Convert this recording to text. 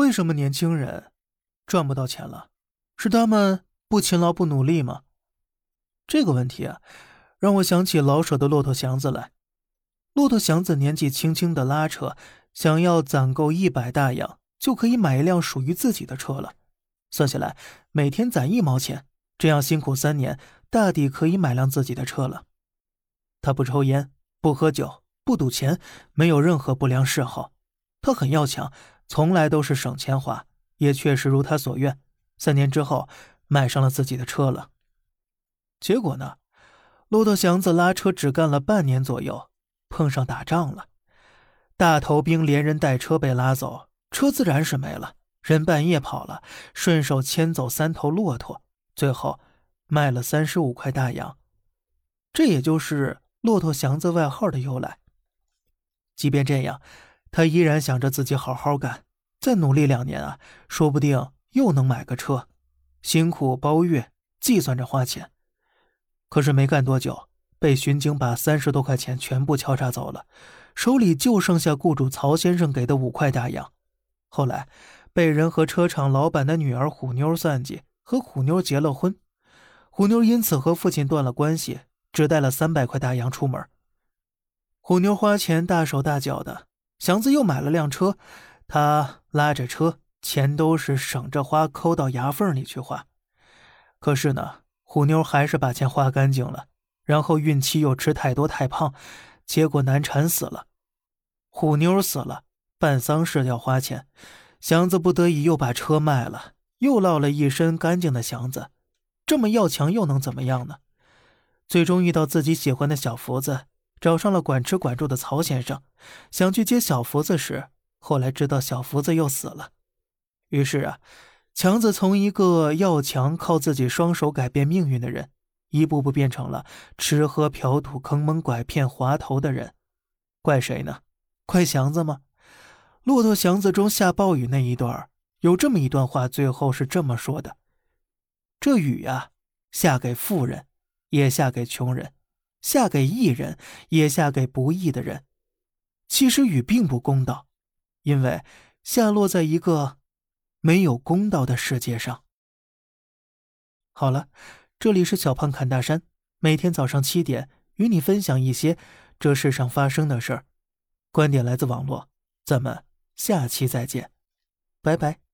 为什么年轻人赚不到钱了？是他们不勤劳不努力吗？这个问题啊，让我想起老舍的《骆驼祥子》来。骆驼祥子年纪轻轻的拉车，想要攒够一百大洋，就可以买一辆属于自己的车了。算下来，每天攒一毛钱，这样辛苦三年，大抵可以买辆自己的车了。他不抽烟，不喝酒，不赌钱，没有任何不良嗜好。他很要强，从来都是省钱花，也确实如他所愿，三年之后买上了自己的车了。结果呢，骆驼祥子拉车只干了半年左右。碰上打仗了，大头兵连人带车被拉走，车自然是没了。人半夜跑了，顺手牵走三头骆驼，最后卖了三十五块大洋。这也就是骆驼祥子外号的由来。即便这样，他依然想着自己好好干，再努力两年啊，说不定又能买个车。辛苦包月，计算着花钱。可是没干多久。被巡警把三十多块钱全部敲诈走了，手里就剩下雇主曹先生给的五块大洋。后来，被人和车厂老板的女儿虎妞算计，和虎妞结了婚。虎妞因此和父亲断了关系，只带了三百块大洋出门。虎妞花钱大手大脚的，祥子又买了辆车，他拉着车，钱都是省着花，抠到牙缝里去花。可是呢，虎妞还是把钱花干净了。然后孕期又吃太多太胖，结果难产死了。虎妞死了，办丧事要花钱，祥子不得已又把车卖了，又落了一身干净的祥子。这么要强又能怎么样呢？最终遇到自己喜欢的小福子，找上了管吃管住的曹先生，想去接小福子时，后来知道小福子又死了。于是啊，强子从一个要强靠自己双手改变命运的人。一步步变成了吃喝嫖赌、坑蒙拐骗、滑头的人，怪谁呢？怪祥子吗？骆驼祥子中下暴雨那一段有这么一段话，最后是这么说的：“这雨呀，下给富人，也下给穷人；下给义人，也下给不义的人。其实雨并不公道，因为下落在一个没有公道的世界上。”好了。这里是小胖侃大山，每天早上七点与你分享一些这世上发生的事儿，观点来自网络，咱们下期再见，拜拜。